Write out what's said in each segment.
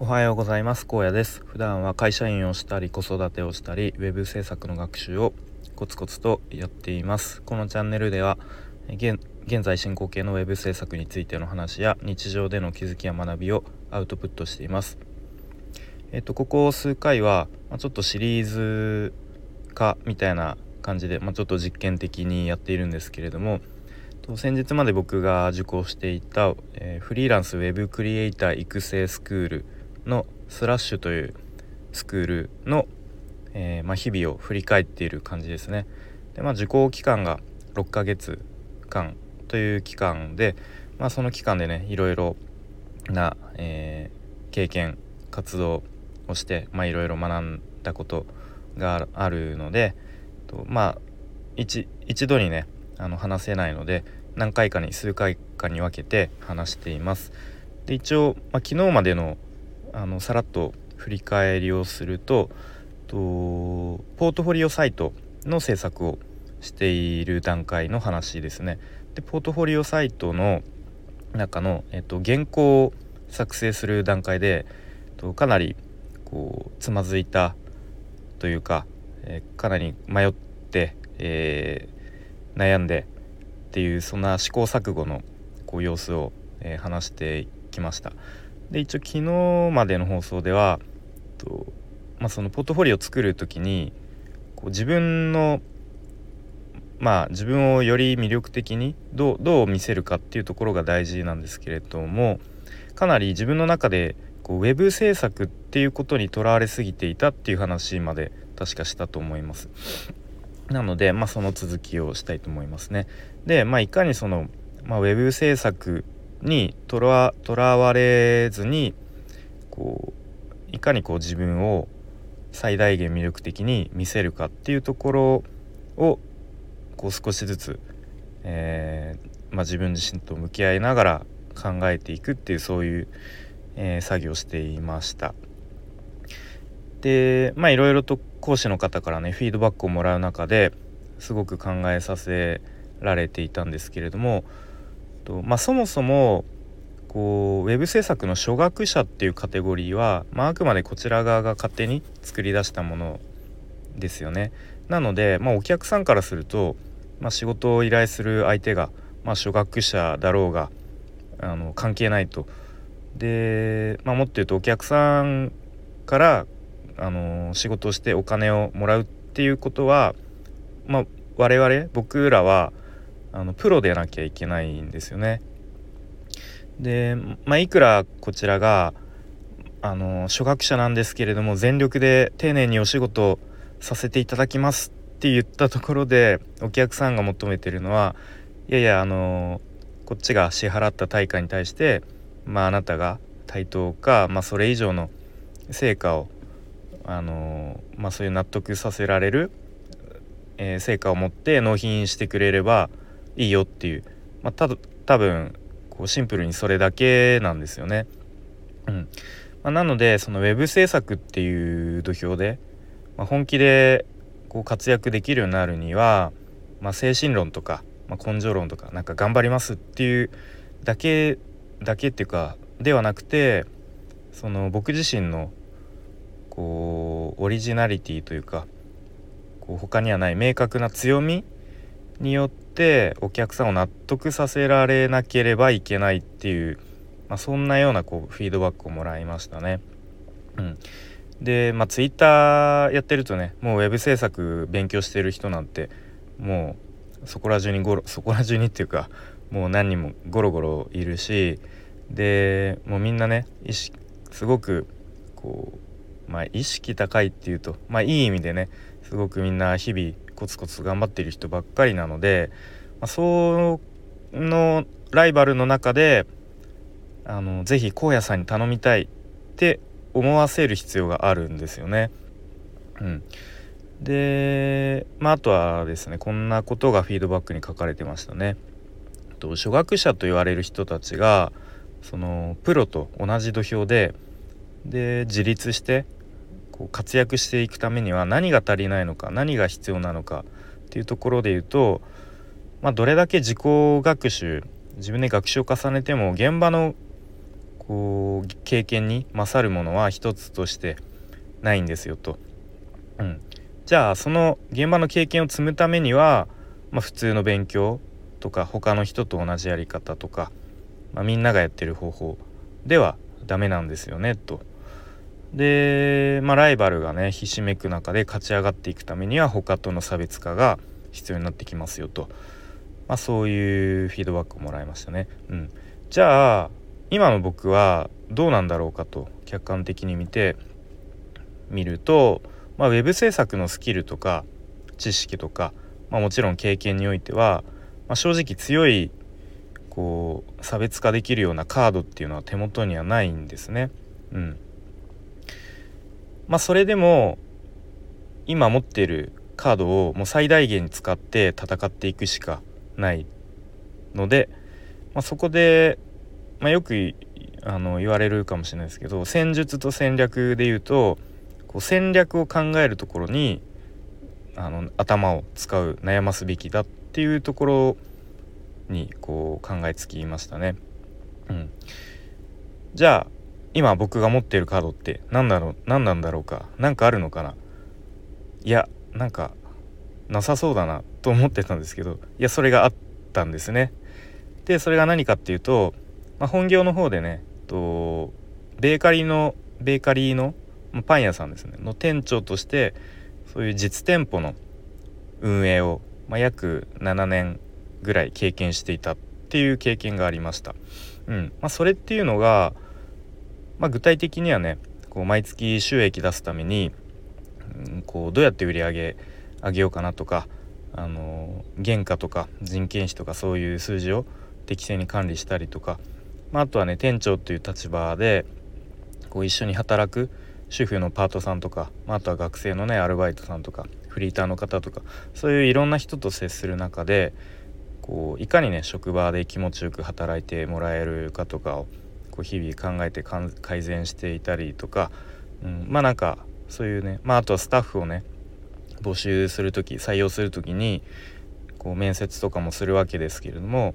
おはようございます。高野です。普段は会社員をしたり子育てをしたりウェブ制作の学習をコツコツとやっています。このチャンネルでは現在進行形のウェブ制作についての話や日常での気づきや学びをアウトプットしています。えっとここ数回は、まちょっとシリーズ化みたいな感じで、まあ、ちょっと実験的にやっているんですけれども先日まで僕が受講していた、えー、フリーランスウェブクリエイター育成スクールのスラッシュというスクールの、えー、まあ、日々を振り返っている感じですね。でまあ、受講期間が6ヶ月間という期間で、まあ、その期間でねいろいろな、えー、経験活動をしていろいろ学んだことがあるのでとまあ一度にねあの話せないので何回かに数回かに分けて話しています。で一応、まあ、昨日までのあのさらっと振り返りをするととポートフォリオサイトの制作をしている段階の話ですね。でポートフォリオサイトの中の、えっと、原稿を作成する段階でとかなりこうつまずいたというか、え、かなり迷って、えー、悩んでっていうそんな試行錯誤のこう様子を、えー、話してきました。で一応昨日までの放送ではと、まあ、そのポートフォリオを作る時にこう自分のまあ自分をより魅力的にどうどう見せるかっていうところが大事なんですけれどもかなり自分の中でこうウェブ制作っていうことにとらわれすぎていたっていう話まで確かしたと思います。なので、まあ、その続きをしたいと思いますね。で、まあ、いかにその、まあ、ウェブ制作にとらとらわれずにこういかにこう自分を最大限魅力的に見せるかっていうところをこう少しずつ、えー、まあ、自分自身と向き合いながら考えていくっていうそういう、えー、作業をしていました。でまあいろいろと講師の方からねフィードバックをもらう中ですごく考えさせられていたんですけれどもとまあ、そもそもこうウェブ制作の初学者っていうカテゴリーは、まあ、あくまでこちら側が勝手に作り出したものですよね。なので、まあ、お客さんからすると、まあ、仕事を依頼する相手が、まあ、初学者だろうがあの関係ないと。で、まあ、もっと言うとお客さんからあの仕事をしてお金をもらうっていうことは、まあ、我々僕らはあのプロでなきゃいけないんですよね。で、まあ、いくらこちらがあの初学者なんですけれども全力で丁寧にお仕事させていただきますって言ったところでお客さんが求めてるのはいやいやあのこっちが支払った対価に対して、まあ、あなたが対等か、まあ、それ以上の成果をあの、まあ、そういう納得させられる、えー、成果を持って納品してくれればいいよっていう、まあ、た多分こうシンプルにそれだけなんですよね。うんまあ、なのでそのウェブ制作っていう土俵で、まあ、本気でこう活躍できるようになるには、まあ、精神論とか、まあ、根性論とかなんか頑張りますっていうだけだけっていうかではなくてその僕自身のこうオリジナリティというかこう他にはない明確な強みによってってお客さんを納得させられなければいけないっていう、まあ、そんなようなこうフィードバックをもらいましたね。うん、でまあツイッターやってるとねもうウェブ制作勉強してる人なんてもうそこら中にゴロそこら中にっていうかもう何人もゴロゴロいるしでもうみんなね意識すごくこうまあ意識高いっていうとまあいい意味でねすごくみんな日々コツコツ頑張っている人ばっかりなので、まあ、そのライバルの中であのぜひ荒野さんに頼みたいって思わせる必要があるんですよね。うん、で、まあ、あとはですねこんなことがフィードバックに書かれてましたね。と初学者と言われる人たちがそのプロと同じ土俵でで自立してこう活躍していくためには何が足りないのか何が必要なのかっていうところで言うと、まあ、どれだけ自己学習自分で学習を重ねても現場のこう経験に勝るものは一つとしてないんですよと。うん、じゃあその現場の経験を積むためには、まあ、普通の勉強とか他の人と同じやり方とか、まあ、みんながやってる方法ではダメなんですよねと。で、まあ、ライバルがねひしめく中で勝ち上がっていくためには他との差別化が必要になってきますよと、まあ、そういうフィードバックをもらいましたね。うん、じゃあ今の僕はどうなんだろうかと客観的に見てみると、まあ、ウェブ制作のスキルとか知識とか、まあ、もちろん経験においては、まあ、正直強いこう差別化できるようなカードっていうのは手元にはないんですね。うん、まあそれでも今持ってるカードをもう最大限使って戦っていくしかないので、まあ、そこで、まあ、よくあの言われるかもしれないですけど戦術と戦略で言うとこう戦略を考えるところにあの頭を使う悩ますべきだっていうところにこう考えつきましたね。うん、じゃあ今僕が持っているカードって何だろう何なんだろうか何かあるのかな？いやなんかなさそうだなと思ってたんですけどいやそれがあったんですね。でそれが何かっていうと、まあ、本業の方でねとベーカリーのベーカリーのパン屋さんですねの店長としてそういう実店舗の運営を、まあ、約7年ぐらい経験していたっていう経験がありました。うんまあ、それっていうのが、まあ、具体的にはねこう毎月収益出すために、うん、こうどうやって売り上げ上げようかなとか、あの原価とか人件費とかそういう数字を適正に管理したりとか、まあ、あとはね店長という立場でこう一緒に働く主婦のパートさんとか、まあ、あとは学生のねアルバイトさんとかフリーターの方とかそういういろんな人と接する中でこういかにね職場で気持ちよく働いてもらえるかとかをこう日々考えて改善していたりとか、うん、まあなんかそういうねまああとはスタッフをね募集する時採用する時にこう面接とかもするわけですけれども、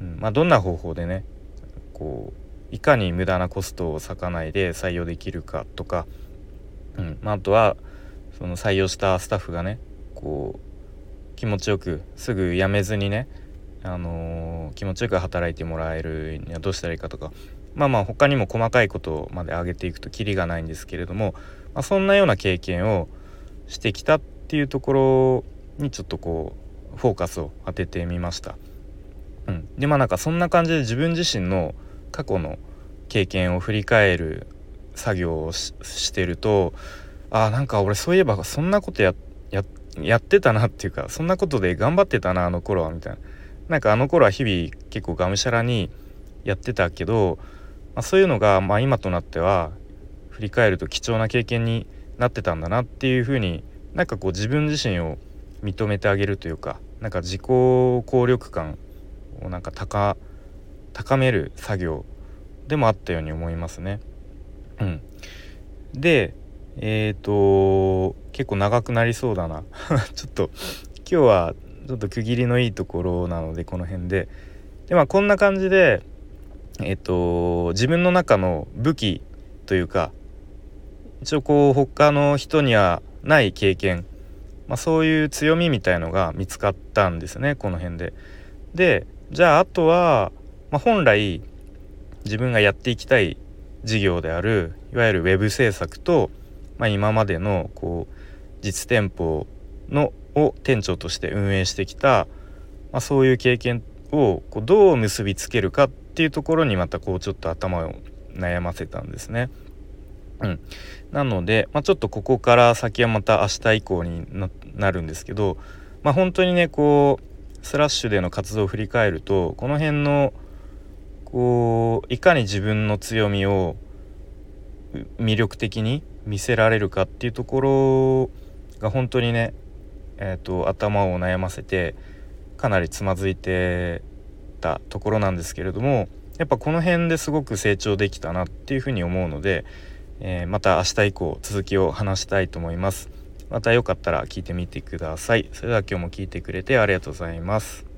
うんまあ、どんな方法でねこういかに無駄なコストを割かないで採用できるかとか、うんまあ、あとはその採用したスタッフがねこう気持ちよくすぐ辞めずにね、あのー、気持ちよく働いてもらえるにはどうしたらいいかとかまあまあ他にも細かいことまで挙げていくとキリがないんですけれども、まあ、そんなような経験をしてきたっていうところにちょっとこうフォーカスを当ててみました。うん、でまあなんかそんな感じで自分自身の過去の経験を振り返る作業をしてるとあなんか俺そういえばそんなことややってたなっていうかそんなことで頑張ってたなあの頃はみたいななんかあの頃は日々結構がむしゃらにやってたけど、まあ、そういうのが、まあ、今となっては振り返ると貴重な経験になってたんだなっていうふうになんかこう自分自身を認めてあげるというかなんか自己効力感をなんか高める作業でもあったように思いますね。うん、でえっ、ー、と結構長くなりそうだな。ちょっと今日はちょっと区切りのいいところなのでこの辺で。でまあこんな感じでえっ、と自分の中の武器というか一応こう他の人にはない経験、まあ、そういう強みみたいのが見つかったんですねこの辺で。でじゃああとは、まあ、本来自分がやっていきたい事業であるいわゆる web 制作と、まあ、今までのこう実店舗のを店長として運営してきた、まあ、そういう経験をこうどう結びつけるかっっていうところにまたこうちょっと頭を悩ませたんですね。うん、なので、まあ、ちょっとここから先はまた明日以降になるんですけど、まあ、本当にねこうスラッシュでの活動を振り返るとこの辺のこういかに自分の強みを魅力的に見せられるかっていうところが本当にね、えーと、頭を悩ませてかなりつまずいてたところなんですけれどもやっぱこの辺ですごく成長できたなっていうふうに思うのでえー、また明日以降続きを話したいと思います。またよかったら聞いてみてください。それでは今日も聞いてくれてありがとうございます。